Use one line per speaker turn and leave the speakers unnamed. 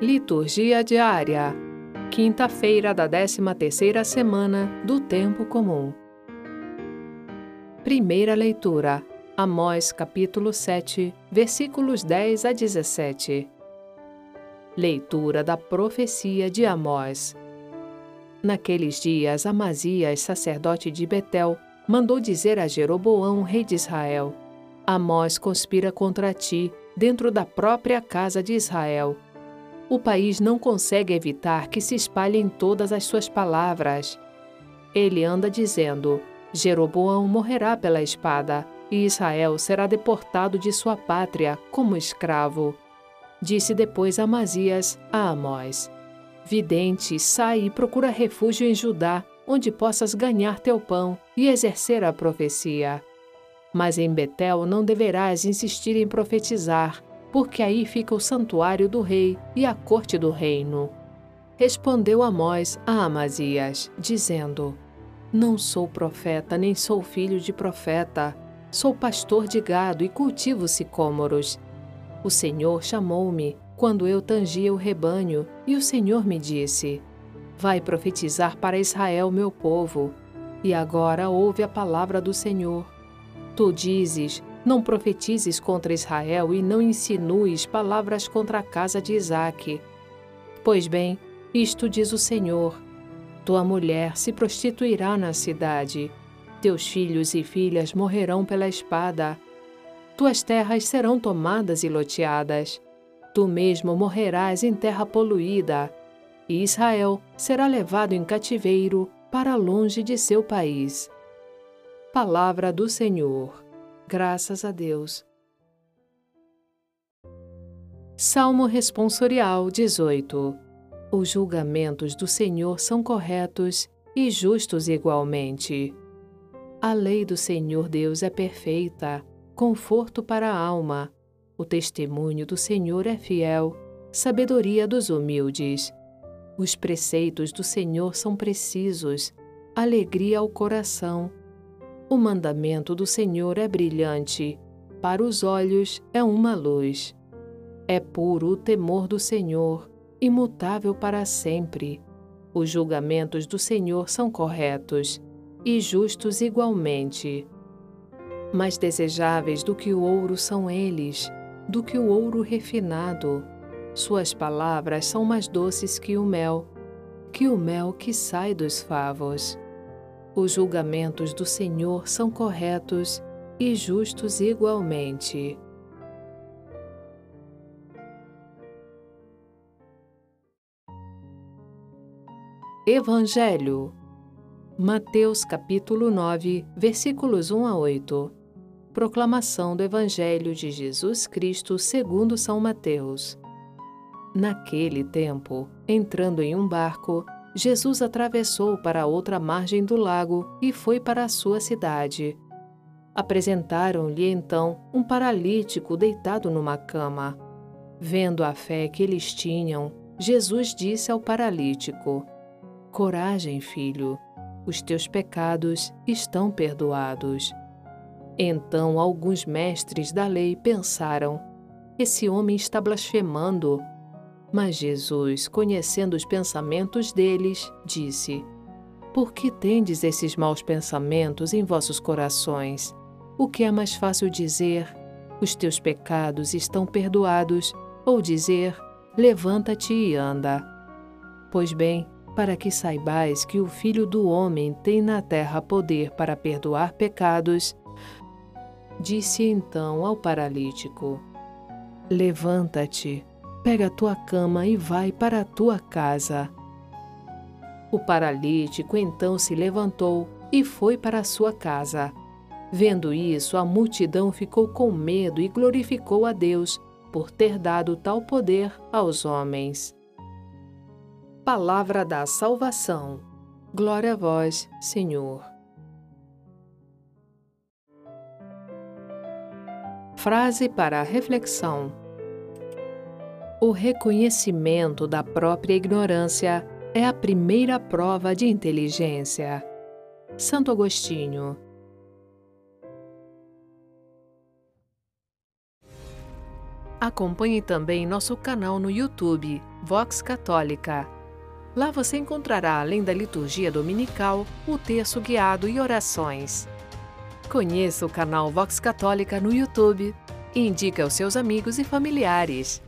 Liturgia diária. Quinta-feira da 13ª semana do tempo comum. Primeira leitura. Amós capítulo 7, versículos 10 a 17. Leitura da profecia de Amós. Naqueles dias, Amazias, sacerdote de Betel, mandou dizer a Jeroboão, rei de Israel: Amós conspira contra ti, dentro da própria casa de Israel o país não consegue evitar que se espalhem todas as suas palavras. Ele anda dizendo: Jeroboão morrerá pela espada, e Israel será deportado de sua pátria como escravo. Disse depois Amazias a Amós: Vidente, sai e procura refúgio em Judá, onde possas ganhar teu pão e exercer a profecia. Mas em Betel não deverás insistir em profetizar, porque aí fica o santuário do rei e a corte do reino. Respondeu Amós a Amazias, dizendo: Não sou profeta, nem sou filho de profeta. Sou pastor de gado e cultivo sicômoros. O Senhor chamou-me quando eu tangia o rebanho, e o Senhor me disse: Vai profetizar para Israel, meu povo. E agora ouve a palavra do Senhor. Tu dizes: não profetizes contra Israel e não insinues palavras contra a casa de Isaque. Pois bem, isto diz o Senhor: Tua mulher se prostituirá na cidade, teus filhos e filhas morrerão pela espada, tuas terras serão tomadas e loteadas, tu mesmo morrerás em terra poluída, e Israel será levado em cativeiro para longe de seu país. Palavra do Senhor. Graças a Deus. Salmo Responsorial 18 Os julgamentos do Senhor são corretos e justos igualmente. A lei do Senhor Deus é perfeita, conforto para a alma. O testemunho do Senhor é fiel, sabedoria dos humildes. Os preceitos do Senhor são precisos, alegria ao coração. O mandamento do Senhor é brilhante, para os olhos é uma luz. É puro o temor do Senhor, imutável para sempre. Os julgamentos do Senhor são corretos e justos igualmente. Mais desejáveis do que o ouro são eles, do que o ouro refinado. Suas palavras são mais doces que o mel, que o mel que sai dos favos. Os julgamentos do Senhor são corretos e justos igualmente. Evangelho Mateus capítulo 9, versículos 1 a 8. Proclamação do Evangelho de Jesus Cristo segundo São Mateus. Naquele tempo, entrando em um barco, Jesus atravessou para a outra margem do lago e foi para a sua cidade. Apresentaram-lhe então um paralítico deitado numa cama. Vendo a fé que eles tinham, Jesus disse ao paralítico: Coragem, filho, os teus pecados estão perdoados. Então alguns mestres da lei pensaram: Esse homem está blasfemando. Mas Jesus, conhecendo os pensamentos deles, disse: Por que tendes esses maus pensamentos em vossos corações? O que é mais fácil dizer: Os teus pecados estão perdoados, ou dizer: Levanta-te e anda? Pois bem, para que saibais que o Filho do Homem tem na terra poder para perdoar pecados, disse então ao paralítico: Levanta-te Pega a tua cama e vai para a tua casa. O paralítico então se levantou e foi para a sua casa. Vendo isso, a multidão ficou com medo e glorificou a Deus por ter dado tal poder aos homens. Palavra da Salvação. Glória a vós, Senhor. Frase para reflexão. O reconhecimento da própria ignorância é a primeira prova de inteligência. Santo Agostinho Acompanhe também nosso canal no YouTube, Vox Católica. Lá você encontrará, além da liturgia dominical, o texto guiado e orações. Conheça o canal Vox Católica no YouTube e indique aos seus amigos e familiares.